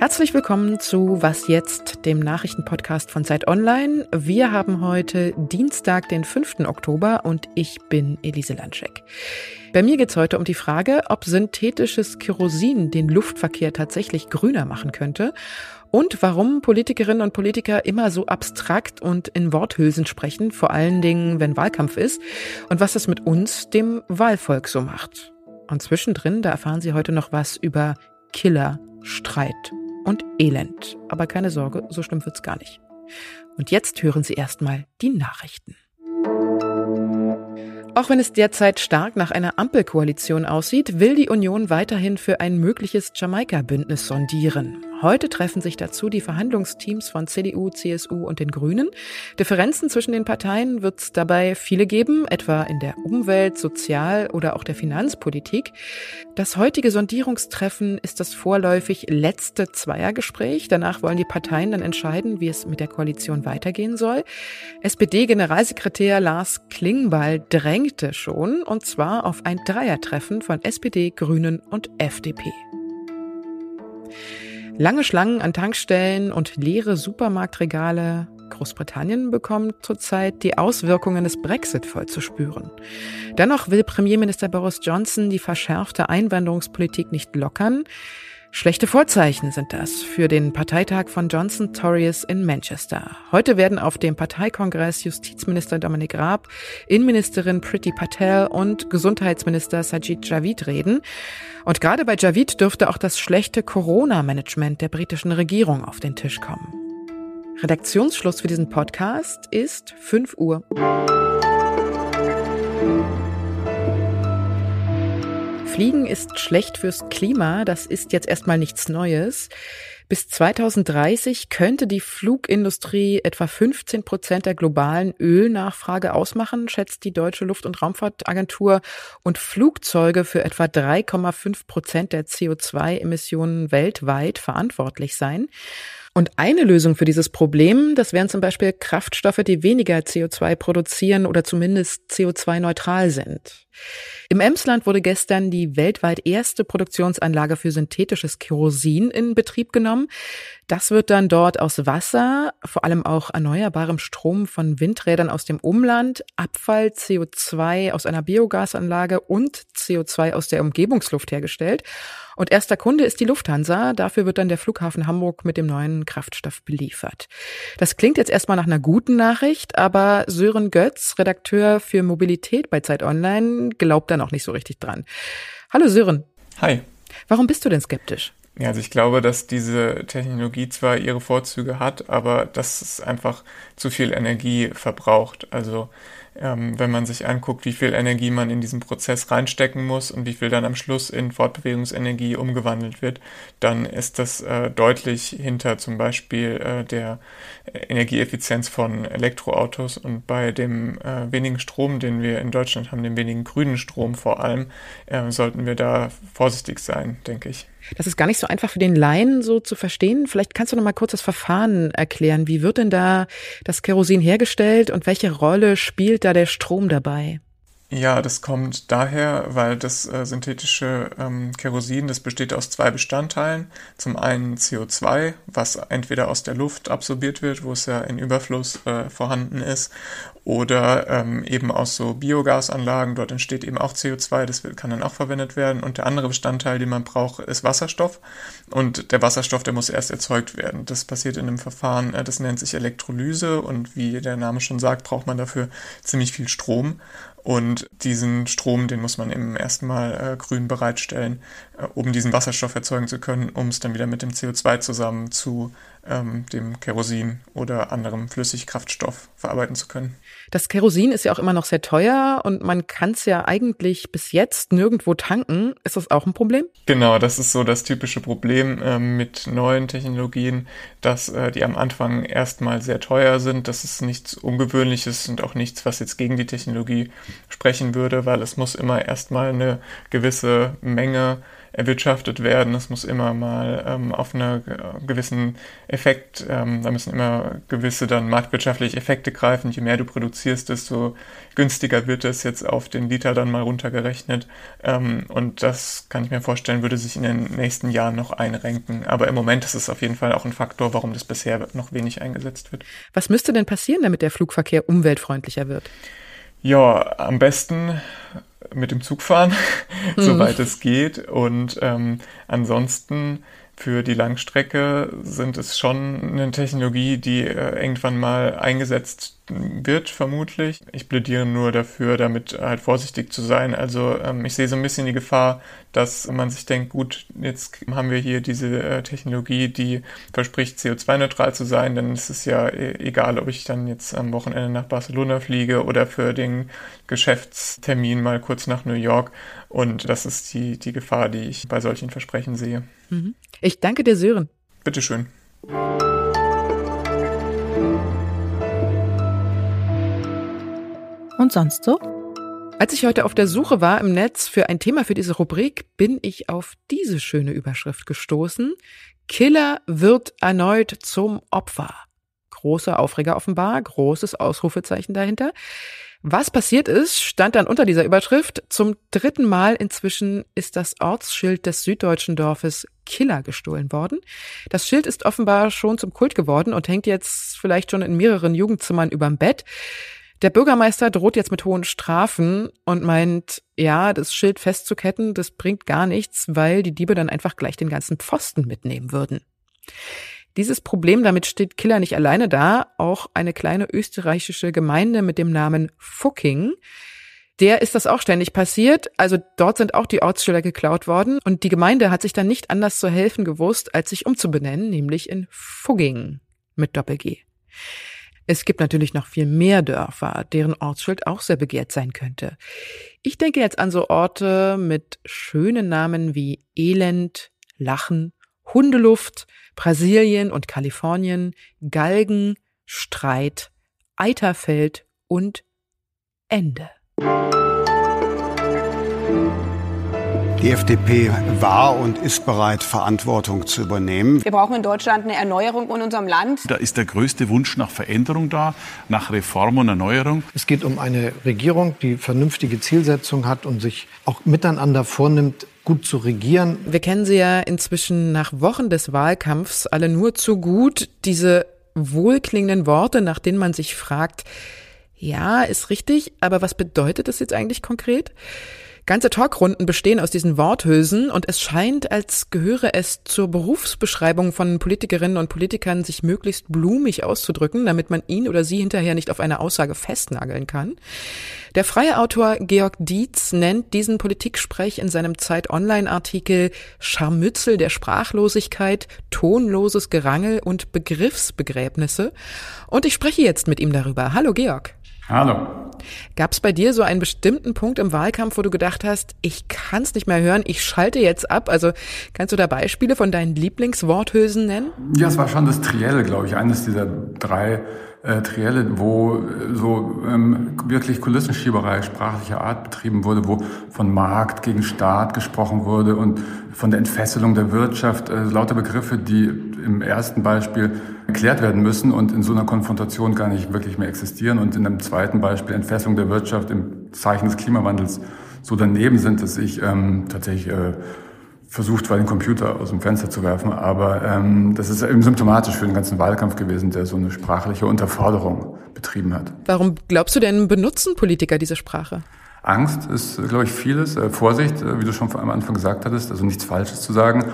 Herzlich willkommen zu Was jetzt, dem Nachrichtenpodcast von Zeit Online. Wir haben heute Dienstag, den 5. Oktober und ich bin Elise Landschek. Bei mir geht es heute um die Frage, ob synthetisches Kerosin den Luftverkehr tatsächlich grüner machen könnte und warum Politikerinnen und Politiker immer so abstrakt und in Worthülsen sprechen, vor allen Dingen, wenn Wahlkampf ist und was das mit uns, dem Wahlvolk, so macht. Und zwischendrin, da erfahren Sie heute noch was über Killer, Streit und Elend. Aber keine Sorge, so schlimm wird's gar nicht. Und jetzt hören Sie erstmal die Nachrichten. Auch wenn es derzeit stark nach einer Ampelkoalition aussieht, will die Union weiterhin für ein mögliches Jamaika-Bündnis sondieren. Heute treffen sich dazu die Verhandlungsteams von CDU, CSU und den Grünen. Differenzen zwischen den Parteien wird es dabei viele geben, etwa in der Umwelt-, Sozial- oder auch der Finanzpolitik. Das heutige Sondierungstreffen ist das vorläufig letzte Zweiergespräch. Danach wollen die Parteien dann entscheiden, wie es mit der Koalition weitergehen soll. SPD-Generalsekretär Lars Klingbeil drängte schon, und zwar auf ein Dreiertreffen von SPD, Grünen und FDP. Lange Schlangen an Tankstellen und leere Supermarktregale. Großbritannien bekommt zurzeit die Auswirkungen des Brexit voll zu spüren. Dennoch will Premierminister Boris Johnson die verschärfte Einwanderungspolitik nicht lockern. Schlechte Vorzeichen sind das für den Parteitag von Johnson Tories in Manchester. Heute werden auf dem Parteikongress Justizminister Dominic Raab, Innenministerin Priti Patel und Gesundheitsminister Sajid Javid reden. Und gerade bei Javid dürfte auch das schlechte Corona-Management der britischen Regierung auf den Tisch kommen. Redaktionsschluss für diesen Podcast ist 5 Uhr. Fliegen ist schlecht fürs Klima, das ist jetzt erstmal nichts Neues. Bis 2030 könnte die Flugindustrie etwa 15 Prozent der globalen Ölnachfrage ausmachen, schätzt die Deutsche Luft- und Raumfahrtagentur, und Flugzeuge für etwa 3,5 Prozent der CO2-Emissionen weltweit verantwortlich sein. Und eine Lösung für dieses Problem, das wären zum Beispiel Kraftstoffe, die weniger CO2 produzieren oder zumindest CO2-neutral sind. Im Emsland wurde gestern die weltweit erste Produktionsanlage für synthetisches Kerosin in Betrieb genommen. Das wird dann dort aus Wasser, vor allem auch erneuerbarem Strom von Windrädern aus dem Umland, Abfall, CO2 aus einer Biogasanlage und CO2 aus der Umgebungsluft hergestellt. Und erster Kunde ist die Lufthansa. Dafür wird dann der Flughafen Hamburg mit dem neuen Kraftstoff beliefert. Das klingt jetzt erstmal nach einer guten Nachricht, aber Sören Götz, Redakteur für Mobilität bei Zeit Online, glaubt da noch nicht so richtig dran. Hallo Sören. Hi. Warum bist du denn skeptisch? Ja, also ich glaube, dass diese Technologie zwar ihre Vorzüge hat, aber dass es einfach zu viel Energie verbraucht. Also ähm, wenn man sich anguckt, wie viel Energie man in diesen Prozess reinstecken muss und wie viel dann am Schluss in Fortbewegungsenergie umgewandelt wird, dann ist das äh, deutlich hinter zum Beispiel äh, der Energieeffizienz von Elektroautos und bei dem äh, wenigen Strom, den wir in Deutschland haben, dem wenigen grünen Strom vor allem, äh, sollten wir da vorsichtig sein, denke ich. Das ist gar nicht so einfach für den Laien so zu verstehen. Vielleicht kannst du noch mal kurz das Verfahren erklären. Wie wird denn da das Kerosin hergestellt und welche Rolle spielt da der Strom dabei? Ja, das kommt daher, weil das äh, synthetische ähm, Kerosin, das besteht aus zwei Bestandteilen. Zum einen CO2, was entweder aus der Luft absorbiert wird, wo es ja in Überfluss äh, vorhanden ist, oder ähm, eben aus so Biogasanlagen. Dort entsteht eben auch CO2, das kann dann auch verwendet werden. Und der andere Bestandteil, den man braucht, ist Wasserstoff. Und der Wasserstoff, der muss erst erzeugt werden. Das passiert in einem Verfahren, äh, das nennt sich Elektrolyse. Und wie der Name schon sagt, braucht man dafür ziemlich viel Strom. Und diesen Strom, den muss man eben erstmal äh, grün bereitstellen, um diesen Wasserstoff erzeugen zu können, um es dann wieder mit dem CO2 zusammen zu ähm, dem Kerosin oder anderem Flüssigkraftstoff verarbeiten zu können. Das Kerosin ist ja auch immer noch sehr teuer und man kann es ja eigentlich bis jetzt nirgendwo tanken. Ist das auch ein Problem? Genau, das ist so das typische Problem äh, mit neuen Technologien, dass äh, die am Anfang erstmal sehr teuer sind. Das ist nichts Ungewöhnliches und auch nichts, was jetzt gegen die Technologie sprechen würde, weil es muss immer erstmal eine gewisse Menge erwirtschaftet werden. Es muss immer mal ähm, auf einen gewissen Effekt, ähm, da müssen immer gewisse dann marktwirtschaftliche Effekte greifen. Je mehr du produzierst, desto günstiger wird es jetzt auf den Liter dann mal runtergerechnet. Ähm, und das kann ich mir vorstellen, würde sich in den nächsten Jahren noch einrenken. Aber im Moment ist es auf jeden Fall auch ein Faktor, warum das bisher noch wenig eingesetzt wird. Was müsste denn passieren, damit der Flugverkehr umweltfreundlicher wird? Ja, am besten mit dem Zug fahren, mhm. soweit es geht. Und ähm, ansonsten für die Langstrecke sind es schon eine Technologie, die äh, irgendwann mal eingesetzt wird, vermutlich. Ich plädiere nur dafür, damit halt vorsichtig zu sein. Also ähm, ich sehe so ein bisschen die Gefahr, dass man sich denkt, gut, jetzt haben wir hier diese äh, Technologie, die verspricht, CO2-neutral zu sein, dann ist es ja e egal, ob ich dann jetzt am Wochenende nach Barcelona fliege oder für den Geschäftstermin mal kurz nach New York. Und das ist die, die Gefahr, die ich bei solchen Versprechen sehe. Mhm. Ich danke dir, Sören. Bitteschön. Und sonst so? Als ich heute auf der Suche war im Netz für ein Thema für diese Rubrik, bin ich auf diese schöne Überschrift gestoßen. Killer wird erneut zum Opfer. Großer Aufreger offenbar, großes Ausrufezeichen dahinter. Was passiert ist, stand dann unter dieser Überschrift. Zum dritten Mal inzwischen ist das Ortsschild des süddeutschen Dorfes Killer gestohlen worden. Das Schild ist offenbar schon zum Kult geworden und hängt jetzt vielleicht schon in mehreren Jugendzimmern überm Bett. Der Bürgermeister droht jetzt mit hohen Strafen und meint, ja, das Schild festzuketten, das bringt gar nichts, weil die Diebe dann einfach gleich den ganzen Pfosten mitnehmen würden. Dieses Problem, damit steht Killer nicht alleine da. Auch eine kleine österreichische Gemeinde mit dem Namen Fucking, der ist das auch ständig passiert. Also dort sind auch die Ortsschilder geklaut worden und die Gemeinde hat sich dann nicht anders zu helfen gewusst, als sich umzubenennen, nämlich in Fugging mit Doppel-G. Es gibt natürlich noch viel mehr Dörfer, deren Ortsschild auch sehr begehrt sein könnte. Ich denke jetzt an so Orte mit schönen Namen wie Elend, Lachen, Hundeluft, Brasilien und Kalifornien, Galgen, Streit, Eiterfeld und Ende. Die FDP war und ist bereit, Verantwortung zu übernehmen. Wir brauchen in Deutschland eine Erneuerung in unserem Land. Da ist der größte Wunsch nach Veränderung da, nach Reform und Erneuerung. Es geht um eine Regierung, die vernünftige Zielsetzung hat und sich auch miteinander vornimmt, gut zu regieren. Wir kennen sie ja inzwischen nach Wochen des Wahlkampfs alle nur zu gut, diese wohlklingenden Worte, nach denen man sich fragt, ja, ist richtig, aber was bedeutet das jetzt eigentlich konkret? Ganze Talkrunden bestehen aus diesen Worthülsen und es scheint, als gehöre es zur Berufsbeschreibung von Politikerinnen und Politikern, sich möglichst blumig auszudrücken, damit man ihn oder sie hinterher nicht auf eine Aussage festnageln kann. Der freie Autor Georg Dietz nennt diesen Politiksprech in seinem Zeit Online-Artikel Scharmützel der Sprachlosigkeit, tonloses Gerangel und Begriffsbegräbnisse. Und ich spreche jetzt mit ihm darüber. Hallo Georg. Hallo. Gab es bei dir so einen bestimmten Punkt im Wahlkampf, wo du gedacht hast, ich kann es nicht mehr hören, ich schalte jetzt ab? Also kannst du da Beispiele von deinen Lieblingsworthülsen nennen? Ja, es war schon das Trielle, glaube ich, eines dieser drei äh, Trielle, wo äh, so ähm, wirklich Kulissenschieberei sprachlicher Art betrieben wurde, wo von Markt gegen Staat gesprochen wurde und von der Entfesselung der Wirtschaft, äh, lauter Begriffe, die im ersten Beispiel erklärt werden müssen und in so einer Konfrontation gar nicht wirklich mehr existieren und in einem zweiten Beispiel Entfesselung der Wirtschaft im Zeichen des Klimawandels so daneben sind, dass ich ähm, tatsächlich äh, versucht war, den Computer aus dem Fenster zu werfen. Aber ähm, das ist eben symptomatisch für den ganzen Wahlkampf gewesen, der so eine sprachliche Unterforderung betrieben hat. Warum glaubst du denn, benutzen Politiker diese Sprache? Angst ist, glaube ich, vieles. Äh, Vorsicht, äh, wie du schon am Anfang gesagt hattest, also nichts Falsches zu sagen.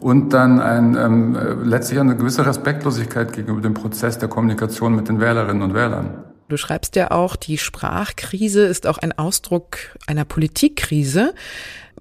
Und dann ein, ähm, äh, letztlich eine gewisse Respektlosigkeit gegenüber dem Prozess der Kommunikation mit den Wählerinnen und Wählern. Du schreibst ja auch, die Sprachkrise ist auch ein Ausdruck einer Politikkrise.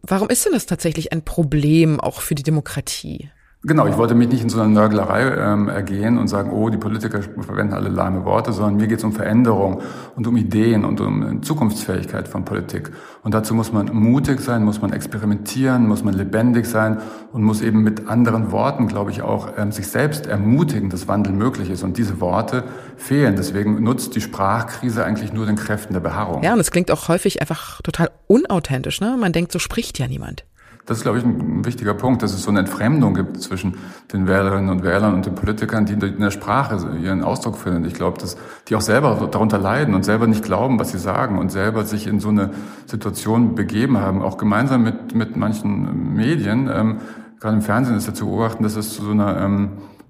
Warum ist denn das tatsächlich ein Problem auch für die Demokratie? Genau, ich wollte mich nicht in so einer Nörglerei ähm, ergehen und sagen, oh, die Politiker verwenden alle lahme Worte, sondern mir geht es um Veränderung und um Ideen und um Zukunftsfähigkeit von Politik. Und dazu muss man mutig sein, muss man experimentieren, muss man lebendig sein und muss eben mit anderen Worten, glaube ich, auch ähm, sich selbst ermutigen, dass Wandel möglich ist. Und diese Worte fehlen. Deswegen nutzt die Sprachkrise eigentlich nur den Kräften der Beharrung. Ja, und es klingt auch häufig einfach total unauthentisch. Ne? Man denkt, so spricht ja niemand. Das ist, glaube ich, ein wichtiger Punkt, dass es so eine Entfremdung gibt zwischen den Wählerinnen und Wählern und den Politikern, die in der Sprache ihren Ausdruck finden. Ich glaube, dass die auch selber darunter leiden und selber nicht glauben, was sie sagen und selber sich in so eine Situation begeben haben, auch gemeinsam mit, mit manchen Medien. Ähm, gerade im Fernsehen ist ja zu beobachten, dass es zu so einer ähm,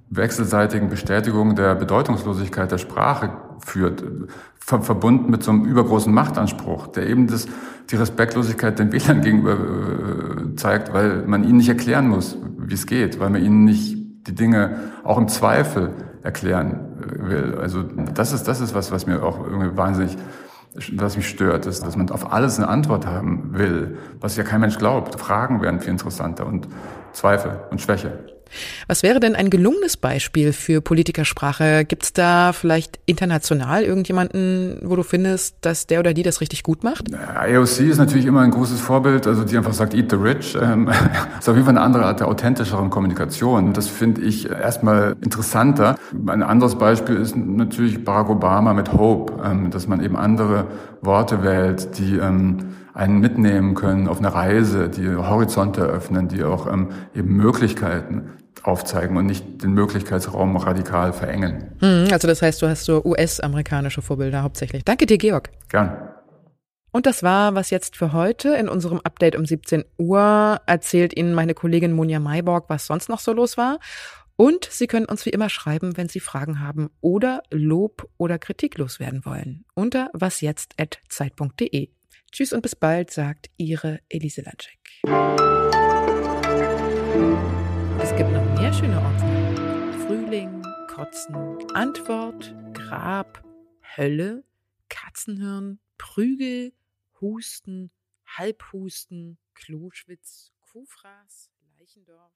wechselseitigen Bestätigung der Bedeutungslosigkeit der Sprache führt, ver verbunden mit so einem übergroßen Machtanspruch, der eben das, die Respektlosigkeit den Wählern gegenüber äh, zeigt, weil man ihnen nicht erklären muss, wie es geht, weil man ihnen nicht die Dinge auch im Zweifel erklären äh, will. Also das ist, das ist was, was mir auch irgendwie wahnsinnig was mich stört, ist, dass man auf alles eine Antwort haben will, was ja kein Mensch glaubt. Fragen wären viel interessanter und Zweifel und Schwäche. Was wäre denn ein gelungenes Beispiel für Politikersprache? Gibt es da vielleicht international irgendjemanden, wo du findest, dass der oder die das richtig gut macht? AOC ist natürlich immer ein großes Vorbild, also die einfach sagt, eat the rich. Ähm, ist auf jeden Fall eine andere Art der authentischeren Kommunikation. Das finde ich erstmal interessanter. Ein anderes Beispiel ist natürlich Barack Obama mit Hope, ähm, dass man eben andere Worte wählt, die ähm, einen mitnehmen können auf eine Reise, die Horizonte eröffnen, die auch ähm, eben Möglichkeiten aufzeigen und nicht den Möglichkeitsraum radikal verengen. Hm, also das heißt, du hast so US-amerikanische Vorbilder hauptsächlich. Danke dir, Georg. Gern. Und das war was jetzt für heute. In unserem Update um 17 Uhr erzählt Ihnen meine Kollegin Monja Mayborg, was sonst noch so los war. Und Sie können uns wie immer schreiben, wenn Sie Fragen haben oder Lob oder Kritik loswerden wollen. Unter wasjetzt.zeit.de. Tschüss und bis bald, sagt Ihre Elise Latschek. Es gibt noch mehr schöne Orte. Frühling, Kotzen, Antwort, Grab, Hölle, Katzenhirn, Prügel, Husten, Halbhusten, Kloschwitz, Kuhfraß, Leichendorf.